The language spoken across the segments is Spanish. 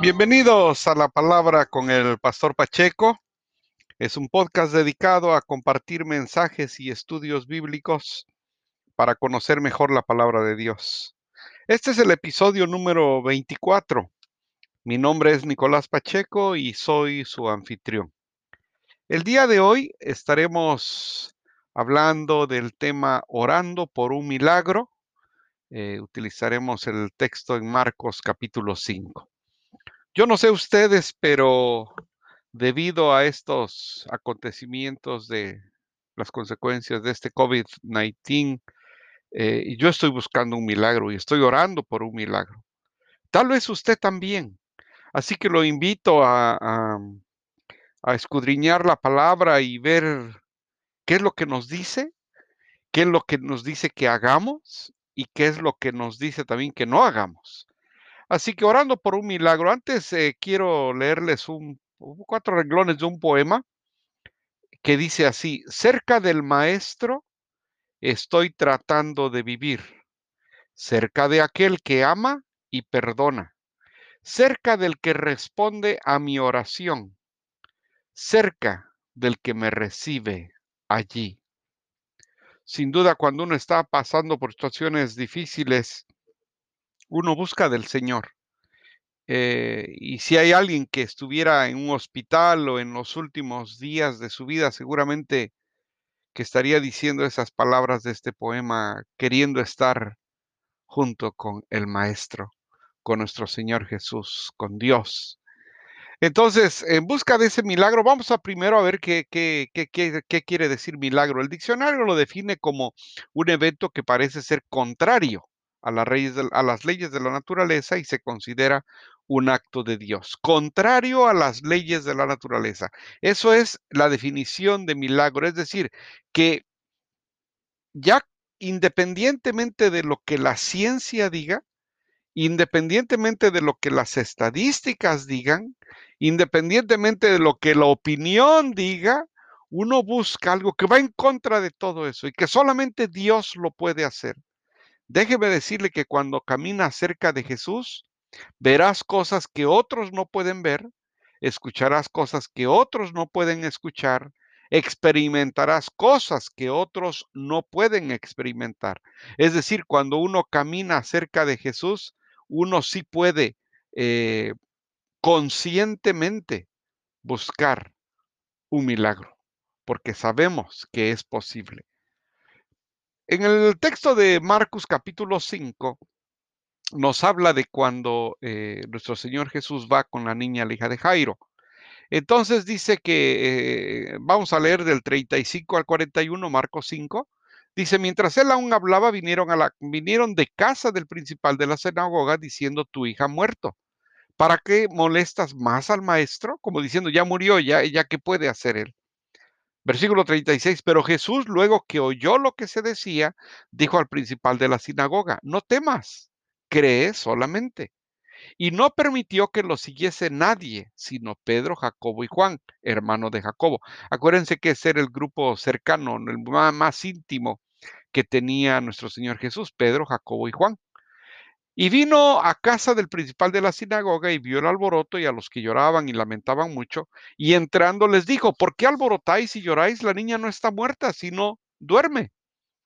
Bienvenidos a la palabra con el pastor Pacheco. Es un podcast dedicado a compartir mensajes y estudios bíblicos para conocer mejor la palabra de Dios. Este es el episodio número 24. Mi nombre es Nicolás Pacheco y soy su anfitrión. El día de hoy estaremos hablando del tema orando por un milagro. Eh, utilizaremos el texto en Marcos capítulo 5. Yo no sé ustedes, pero debido a estos acontecimientos de las consecuencias de este COVID-19, eh, yo estoy buscando un milagro y estoy orando por un milagro. Tal vez usted también. Así que lo invito a, a escudriñar la palabra y ver qué es lo que nos dice, qué es lo que nos dice que hagamos y qué es lo que nos dice también que no hagamos. Así que orando por un milagro, antes eh, quiero leerles un, cuatro renglones de un poema que dice así, cerca del maestro estoy tratando de vivir, cerca de aquel que ama y perdona, cerca del que responde a mi oración, cerca del que me recibe allí. Sin duda, cuando uno está pasando por situaciones difíciles, uno busca del Señor. Eh, y si hay alguien que estuviera en un hospital o en los últimos días de su vida, seguramente que estaría diciendo esas palabras de este poema, queriendo estar junto con el Maestro, con nuestro Señor Jesús, con Dios. Entonces, en busca de ese milagro, vamos a primero a ver qué, quiere decir milagro. El diccionario lo define como un evento que parece ser contrario a las leyes de la naturaleza y se considera un acto de Dios, contrario a las leyes de la naturaleza. Eso es la definición de milagro, es decir, que ya independientemente de lo que la ciencia diga, independientemente de lo que las estadísticas digan, independientemente de lo que la opinión diga, uno busca algo que va en contra de todo eso y que solamente Dios lo puede hacer. Déjeme decirle que cuando camina cerca de Jesús, verás cosas que otros no pueden ver, escucharás cosas que otros no pueden escuchar, experimentarás cosas que otros no pueden experimentar. Es decir, cuando uno camina cerca de Jesús, uno sí puede eh, conscientemente buscar un milagro, porque sabemos que es posible. En el texto de Marcos capítulo 5 nos habla de cuando eh, nuestro Señor Jesús va con la niña, la hija de Jairo. Entonces dice que, eh, vamos a leer del 35 al 41, Marcos 5. Dice, mientras él aún hablaba, vinieron, a la, vinieron de casa del principal de la sinagoga diciendo, tu hija ha muerto. ¿Para qué molestas más al maestro? Como diciendo, ya murió, ya, ya qué puede hacer él. Versículo 36, pero Jesús luego que oyó lo que se decía, dijo al principal de la sinagoga, no temas, cree solamente. Y no permitió que lo siguiese nadie, sino Pedro, Jacobo y Juan, hermano de Jacobo. Acuérdense que ese era el grupo cercano, el más íntimo que tenía nuestro Señor Jesús, Pedro, Jacobo y Juan. Y vino a casa del principal de la sinagoga y vio el alboroto y a los que lloraban y lamentaban mucho. Y entrando les dijo, ¿por qué alborotáis y lloráis? La niña no está muerta, sino duerme.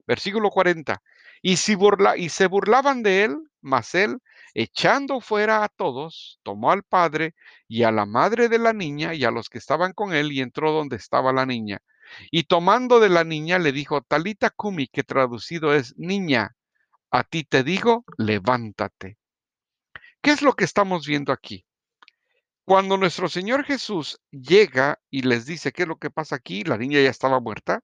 Versículo 40. Y, si burla, y se burlaban de él, mas él, echando fuera a todos, tomó al padre y a la madre de la niña y a los que estaban con él y entró donde estaba la niña. Y tomando de la niña le dijo, Talita Kumi, que traducido es niña, a ti te digo, levántate. ¿Qué es lo que estamos viendo aquí? Cuando nuestro Señor Jesús llega y les dice qué es lo que pasa aquí, la niña ya estaba muerta.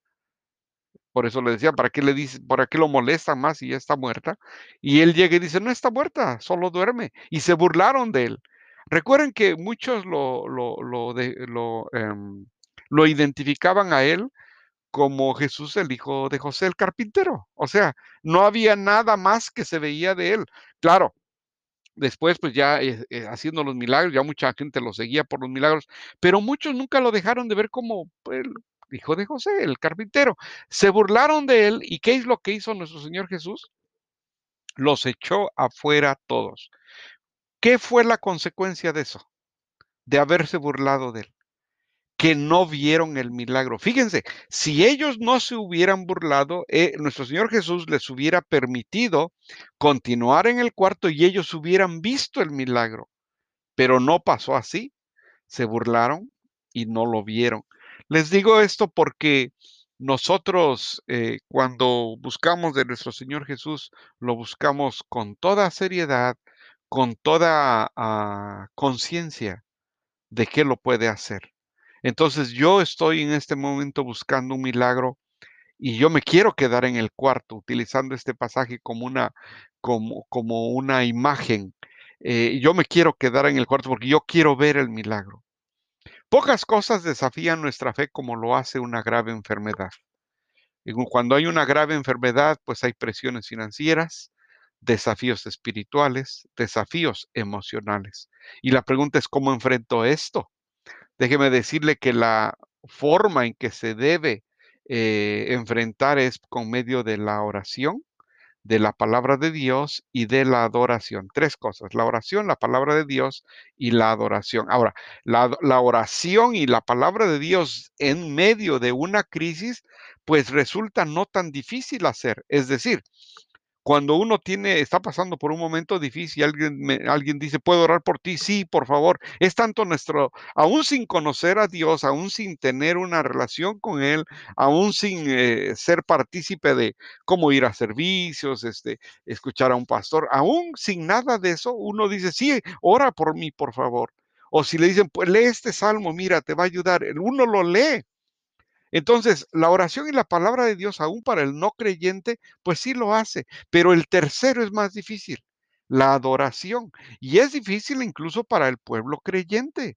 Por eso le decía, ¿para qué le dice, para qué lo molesta más si ya está muerta? Y él llega y dice, no está muerta, solo duerme. Y se burlaron de él. Recuerden que muchos lo, lo, lo, lo, em, lo identificaban a él como Jesús el hijo de José el carpintero. O sea, no había nada más que se veía de él. Claro, después pues ya eh, eh, haciendo los milagros, ya mucha gente lo seguía por los milagros, pero muchos nunca lo dejaron de ver como pues, hijo de José, el carpintero. Se burlaron de él y ¿qué es lo que hizo nuestro Señor Jesús? Los echó afuera todos. ¿Qué fue la consecuencia de eso? De haberse burlado de él que no vieron el milagro. Fíjense, si ellos no se hubieran burlado, eh, nuestro Señor Jesús les hubiera permitido continuar en el cuarto y ellos hubieran visto el milagro. Pero no pasó así. Se burlaron y no lo vieron. Les digo esto porque nosotros eh, cuando buscamos de nuestro Señor Jesús, lo buscamos con toda seriedad, con toda ah, conciencia de que lo puede hacer. Entonces yo estoy en este momento buscando un milagro y yo me quiero quedar en el cuarto utilizando este pasaje como una, como, como una imagen. Eh, yo me quiero quedar en el cuarto porque yo quiero ver el milagro. Pocas cosas desafían nuestra fe como lo hace una grave enfermedad. Cuando hay una grave enfermedad, pues hay presiones financieras, desafíos espirituales, desafíos emocionales. Y la pregunta es, ¿cómo enfrento esto? Déjeme decirle que la forma en que se debe eh, enfrentar es con medio de la oración, de la palabra de Dios y de la adoración. Tres cosas, la oración, la palabra de Dios y la adoración. Ahora, la, la, oración y la palabra de Dios en medio de una crisis, pues resulta no tan difícil hacer. Es decir, cuando uno tiene, está pasando por un momento difícil, alguien, alguien dice, ¿puedo orar por ti? Sí, por favor. Es tanto nuestro, aún sin conocer a Dios, aún sin tener una relación con Él, aún sin eh, ser partícipe de cómo ir a servicios, este, escuchar a un pastor, aún sin nada de eso, uno dice, sí, ora por mí, por favor. O si le dicen, pues lee este salmo, mira, te va a ayudar. Uno lo lee entonces, la oración y la palabra de Dios, aún para el no creyente, pues sí lo hace, pero el tercero es más difícil, la adoración. Y es difícil incluso para el pueblo creyente.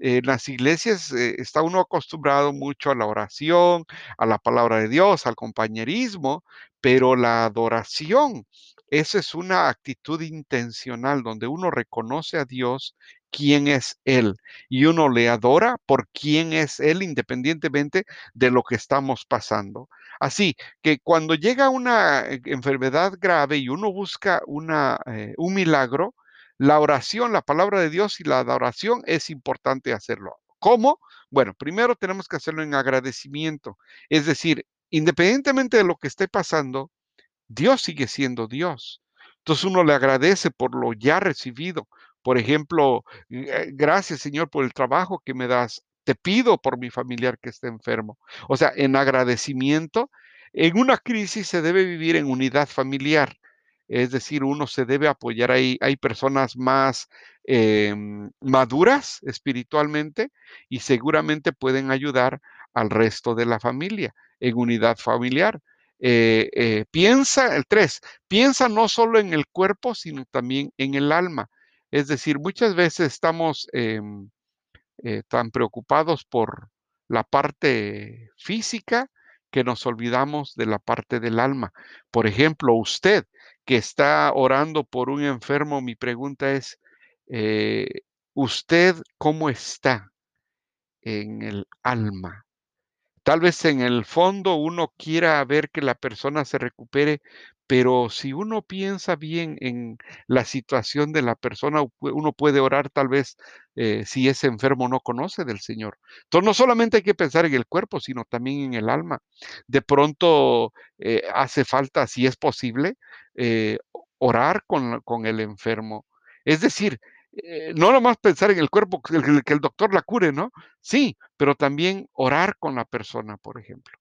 En las iglesias eh, está uno acostumbrado mucho a la oración, a la palabra de Dios, al compañerismo, pero la adoración, esa es una actitud intencional donde uno reconoce a Dios quién es Él y uno le adora por quién es Él independientemente de lo que estamos pasando. Así que cuando llega una eh, enfermedad grave y uno busca una, eh, un milagro, la oración, la palabra de Dios y la adoración es importante hacerlo. ¿Cómo? Bueno, primero tenemos que hacerlo en agradecimiento. Es decir, independientemente de lo que esté pasando, Dios sigue siendo Dios. Entonces uno le agradece por lo ya recibido. Por ejemplo, eh, gracias Señor por el trabajo que me das. Te pido por mi familiar que esté enfermo. O sea, en agradecimiento, en una crisis se debe vivir en unidad familiar. Es decir, uno se debe apoyar ahí. Hay personas más em, maduras espiritualmente y seguramente pueden ayudar al resto de la familia en unidad familiar. Eh, eh, piensa, el tres, piensa no solo en el cuerpo, sino también en el alma. Es decir, muchas veces estamos em, eh, tan preocupados por la parte física que nos olvidamos de la parte del alma. Por ejemplo, usted que está orando por un enfermo, mi pregunta es, eh, ¿usted cómo está en el alma? Tal vez en el fondo uno quiera ver que la persona se recupere, pero si uno piensa bien en la situación de la persona, uno puede orar tal vez eh, si ese enfermo no conoce del Señor. Entonces no solamente hay que pensar en el cuerpo, sino también en el alma. De pronto eh, hace falta, si es posible, eh, orar con, con el enfermo. Es decir, eh, no nomás pensar en el cuerpo, que el, doctor la cure, ¿no? Sí, pero también orar con la persona, por ejemplo.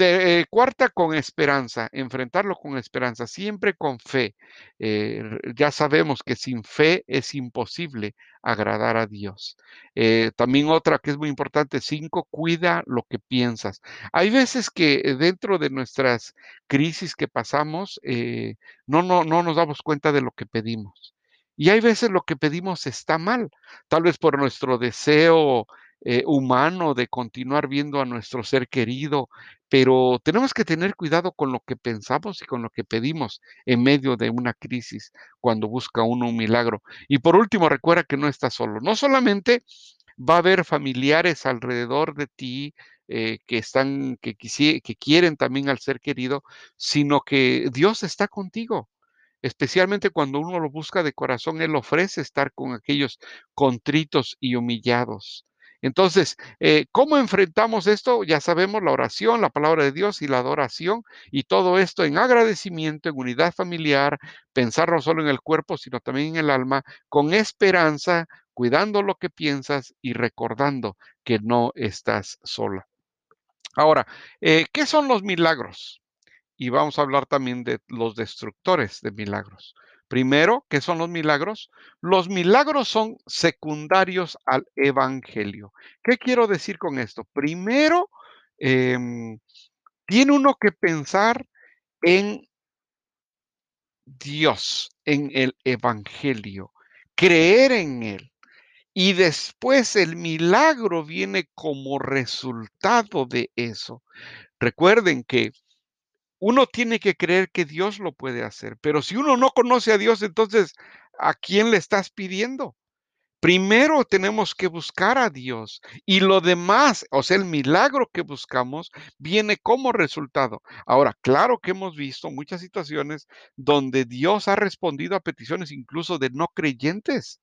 Eh, cuarta, con esperanza, enfrentarlo con esperanza, siempre con fe. Eh, ya sabemos que sin fe es imposible agradar a Dios. también otra que es muy importante, cinco, cuida lo que piensas. Hay veces que dentro de nuestras crisis que pasamos, no, no, no nos damos cuenta de lo que pedimos. Y hay veces lo que pedimos está mal, tal vez por nuestro deseo eh, humano de continuar viendo a nuestro ser querido, pero tenemos que tener cuidado con lo que pensamos y con lo que pedimos en medio de una crisis cuando busca uno un milagro. Y por último, recuerda que no estás solo. No solamente va a haber familiares alrededor de ti, eh, que están, que, que quieren también al ser querido, sino que Dios está contigo. Especialmente cuando uno lo busca de corazón, Él ofrece estar con aquellos contritos y humillados. Entonces, eh, ¿cómo enfrentamos esto? Ya sabemos la oración, la palabra de Dios y la adoración y todo esto en agradecimiento, en unidad familiar, pensar no solo en el cuerpo, sino también en el alma, con esperanza, cuidando lo que piensas y recordando que no estás sola. Ahora, eh, ¿qué son los milagros? Y vamos a hablar también de los destructores de milagros. Primero, ¿qué son los milagros? Los milagros son secundarios al Evangelio. ¿Qué quiero decir con esto? Primero, em, tiene uno que pensar en Dios, en el Evangelio, creer en Él. Y después el milagro viene como resultado de eso. Recuerden que uno tiene que creer que Dios lo puede hacer, pero si uno no conoce a Dios, entonces, ¿a quién le estás pidiendo? Primero tenemos que buscar a Dios y lo demás, o sea, el milagro que buscamos viene como resultado. Ahora, claro que hemos visto muchas situaciones donde Dios ha respondido a peticiones incluso de no creyentes.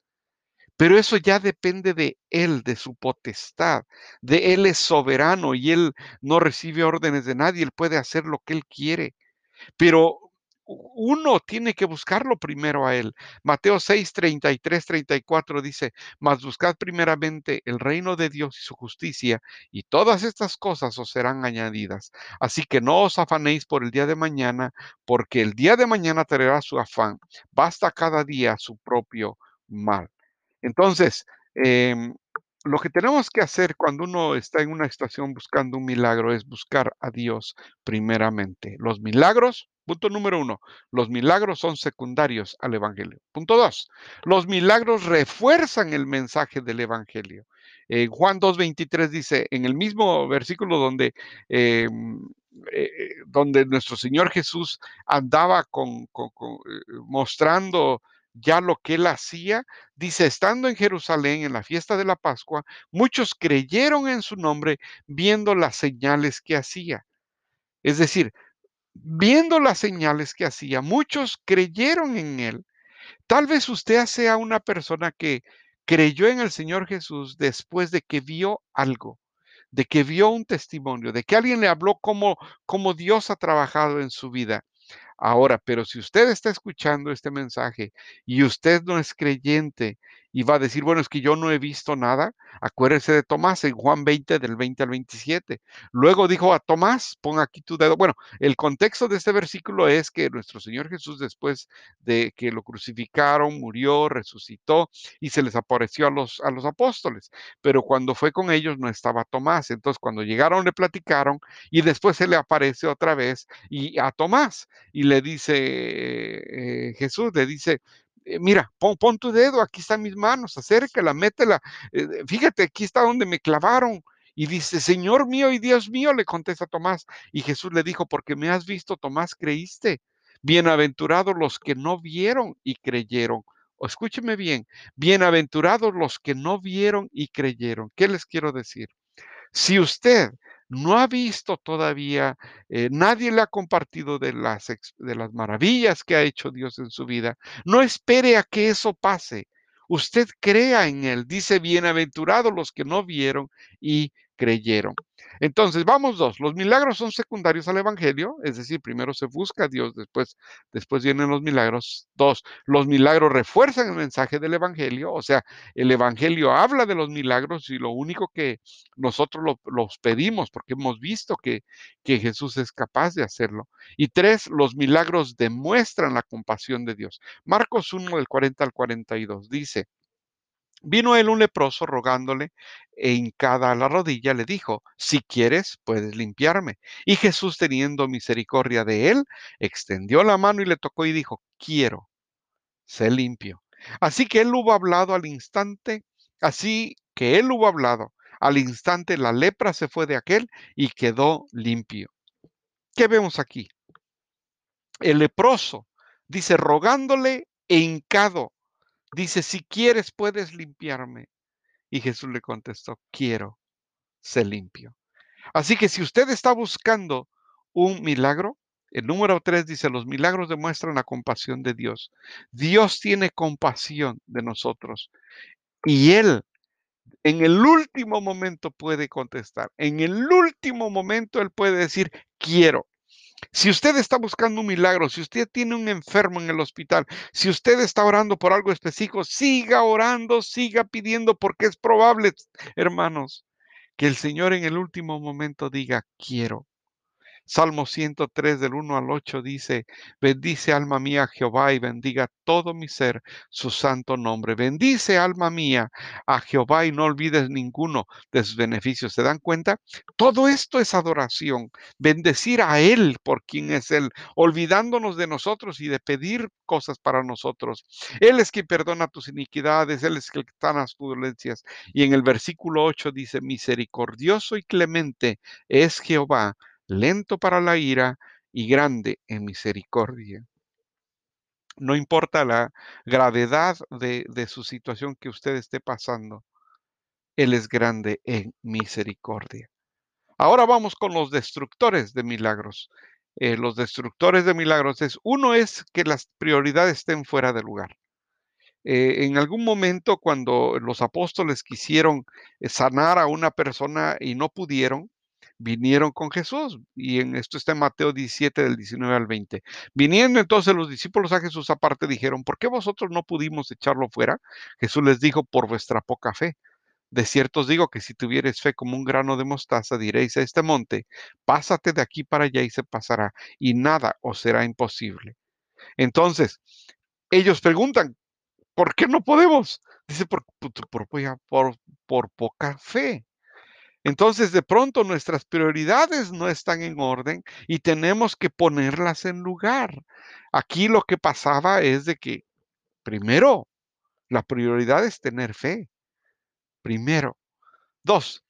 Pero eso ya depende de Él, de su potestad, de Él es soberano y Él no recibe órdenes de nadie, Él puede hacer lo que Él quiere. Pero uno tiene que buscarlo primero a Él. Mateo 6, 33, 34 dice, mas buscad primeramente el reino de Dios y su justicia, y todas estas cosas os serán añadidas. Así que no os afanéis por el día de mañana, porque el día de mañana traerá su afán. Basta cada día su propio mal. Entonces, em, lo que tenemos que hacer cuando uno está en una situación buscando un milagro es buscar a Dios primeramente. Los milagros, punto número uno, los milagros son secundarios al Evangelio. Punto dos, los milagros refuerzan el mensaje del Evangelio. Eh, Juan 2.23 dice, en el mismo versículo donde, em, eh, eh, donde nuestro Señor Jesús andaba con, mostrando ya lo que él hacía. Dice, estando en Jerusalén en la fiesta de la Pascua, muchos creyeron en su nombre viendo las señales que hacía. Es decir, viendo las señales que hacía, muchos creyeron en él. Tal vez usted sea una persona que creyó en el Señor Jesús después de que vio algo, de que vio un testimonio, de que alguien le habló como, como Dios ha trabajado en su vida. Ahora, pero si usted está escuchando este mensaje y usted no es creyente y va a decir, bueno, es que yo no he visto nada, acuérdese de Tomás en Juan 20 del 20 al 27. Luego dijo a Tomás, pon aquí tu dedo. Bueno, el contexto de este versículo es que nuestro Señor Jesús después de que lo crucificaron, murió, resucitó y se les apareció a los, a los apóstoles. Pero cuando fue con ellos no estaba Tomás. Entonces cuando llegaron le platicaron y después se le aparece otra vez y a Tomás y le dice eh, Jesús, le dice, eh, mira, pon, tu dedo, aquí están mis manos, acércala, métela, eh, fíjate, aquí está donde me clavaron. Y dice, Señor mío y Dios mío, le contesta Tomás. Y Jesús le dijo, porque me has visto, Tomás, creíste. Bienaventurados los que no vieron y creyeron. Escúcheme bien, bienaventurados los que no vieron y creyeron. ¿Qué les quiero decir? Si usted no ha visto todavía, eh, nadie le ha compartido de las, de las maravillas que ha hecho Dios en su vida, no espere a que eso pase. Usted crea en Él. Dice, bienaventurados los que no vieron y creyeron. Entonces, vamos dos. Los milagros son secundarios al Evangelio, es decir, primero se busca a Dios, después, después vienen los milagros. Dos, los milagros refuerzan el mensaje del Evangelio, o sea, el Evangelio habla de los milagros y lo único que nosotros los pedimos, porque hemos visto que, que Jesús es capaz de hacerlo. Y tres, los milagros demuestran la compasión de Dios. Marcos 1 del 40 al 42 dice, Vino él un leproso rogándole e hincada a la rodilla le dijo, si quieres, puedes limpiarme. Y Jesús, teniendo misericordia de él, extendió la mano y le tocó y dijo, quiero, sé limpio. Así que él hubo hablado al instante, así que él hubo hablado, al instante la lepra se fue de aquel y quedó limpio. ¿Qué vemos aquí? El leproso dice, rogándole e hincado Dice, si quieres puedes limpiarme. Y Jesús le contestó, quiero, sé limpio. Así que si usted está buscando un milagro, el número tres dice, los milagros demuestran la compasión de Dios. Dios tiene compasión de nosotros y Él en el último momento puede contestar. En el último momento Él puede decir, quiero. Si usted está buscando un milagro, si usted tiene un enfermo en el hospital, si usted está orando por algo específico, siga orando, siga pidiendo, porque es probable, hermanos, que el Señor en el último momento diga, quiero. Salmo 103 del 1 al 8 dice, bendice alma mía Jehová y bendiga todo mi ser su santo nombre. Bendice alma mía a Jehová y no olvides ninguno de sus beneficios. ¿Se dan cuenta? Todo esto es adoración. Bendecir a Él por quien es Él, olvidándonos de nosotros y de pedir cosas para nosotros. Él es quien perdona tus iniquidades, Él es quien sana las dolencias. Y en el versículo 8 dice, misericordioso y clemente es Jehová lento para la ira y grande en misericordia. No importa la gravedad de, su situación que usted esté pasando, Él es grande en misericordia. Ahora vamos con los destructores de milagros. Eh, los destructores de milagros es, uno es que las prioridades estén fuera de lugar. Eh, en algún momento cuando los apóstoles quisieron eh, sanar a una persona y no pudieron, vinieron con Jesús. Y en esto está en Mateo 17, del 19 al 20. Viniendo entonces los discípulos a Jesús aparte dijeron, ¿por qué vosotros no pudimos echarlo fuera? Jesús les dijo, por vuestra poca fe. De cierto os digo que si tuvieres fe como un grano de mostaza, diréis a este monte, pásate de aquí para allá y se pasará, y nada os será imposible. Entonces, ellos preguntan, ¿por qué no podemos? Dice, por, por poca fe. Entonces, de pronto nuestras prioridades no están en orden y tenemos que ponerlas en lugar. Aquí lo que pasaba es de que, primero, la prioridad es tener fe. Primero. Dos,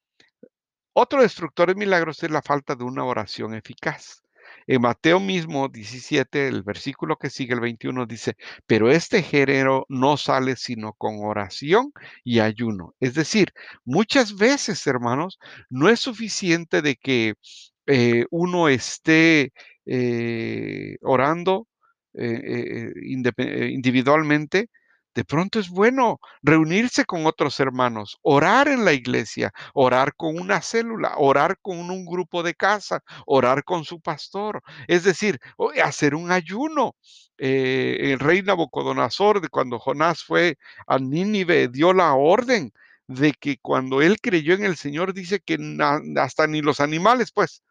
otro destructor de milagros es la falta de una oración eficaz. En Mateo mismo 17, el versículo que sigue el 21 dice, pero este género no sale sino con oración y ayuno. Es decir, muchas veces, hermanos, no es suficiente de que eh, uno esté eh, orando eh, individualmente, de pronto es bueno reunirse con otros hermanos, orar en la iglesia, orar con una célula, orar con un grupo de casa, orar con su pastor. Es decir, hacer un ayuno. Eh, el rey Nabucodonosor, cuando Jonás fue a Nínive, dio la orden de que cuando él creyó en el Señor, dice que hasta ni los animales, pues,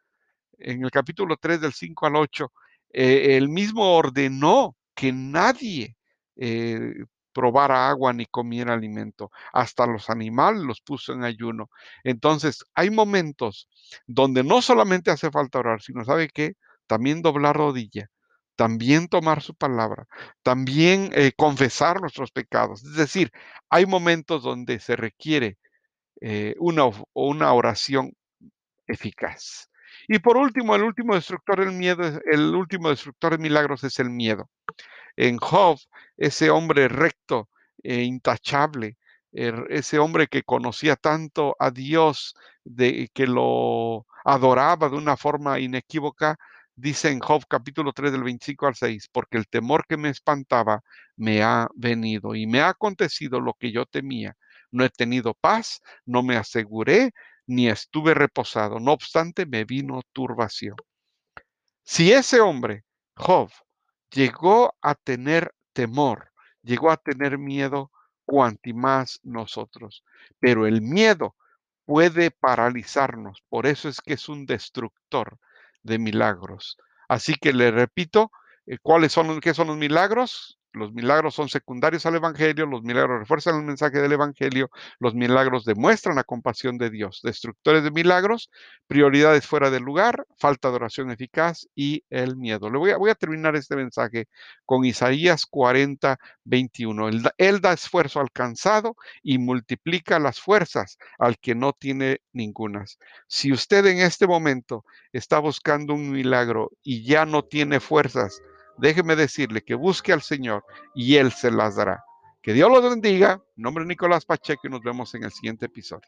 en el capítulo 3 del 5 al 8, eh, él mismo ordenó que nadie eh, probara agua ni comiera alimento. Hasta los animales los puso en ayuno. Entonces, hay momentos donde no solamente hace falta orar, sino, ¿sabe qué? También doblar rodilla, también tomar su palabra, también eh, confesar nuestros pecados. Es decir, hay momentos donde se requiere eh, una, una oración eficaz. Y por último, el último destructor del miedo, el último destructor de milagros es el miedo en Job, ese hombre recto e intachable, er, ese hombre que conocía tanto a Dios, de, que lo adoraba de una forma inequívoca, dice en Job capítulo 3 del 25 al 6, porque el temor que me espantaba me ha venido y me ha acontecido lo que yo temía. No he tenido paz, no me aseguré, ni estuve reposado. No obstante, me vino turbación. Si ese hombre, Job, llegó a tener temor, llegó a tener miedo, cuanti más nosotros. Pero el miedo puede paralizarnos, por eso es que es un destructor de milagros. Así que le repito, eh, ¿cuáles son, qué son los milagros? Los milagros son secundarios al Evangelio, los milagros refuerzan el mensaje del Evangelio, los milagros demuestran la compasión de Dios. Destructores de milagros, prioridades fuera del lugar, falta de oración eficaz y el miedo. Le voy a, terminar este mensaje con Isaías 40, 21. Él, da esfuerzo al cansado y multiplica las fuerzas al que no tiene ningunas. Si usted en este momento está buscando un milagro y ya no tiene fuerzas, déjeme decirle que busque al Señor y Él se las dará. Que Dios los bendiga. nombre Nicolás Pacheco y nos vemos en el siguiente episodio.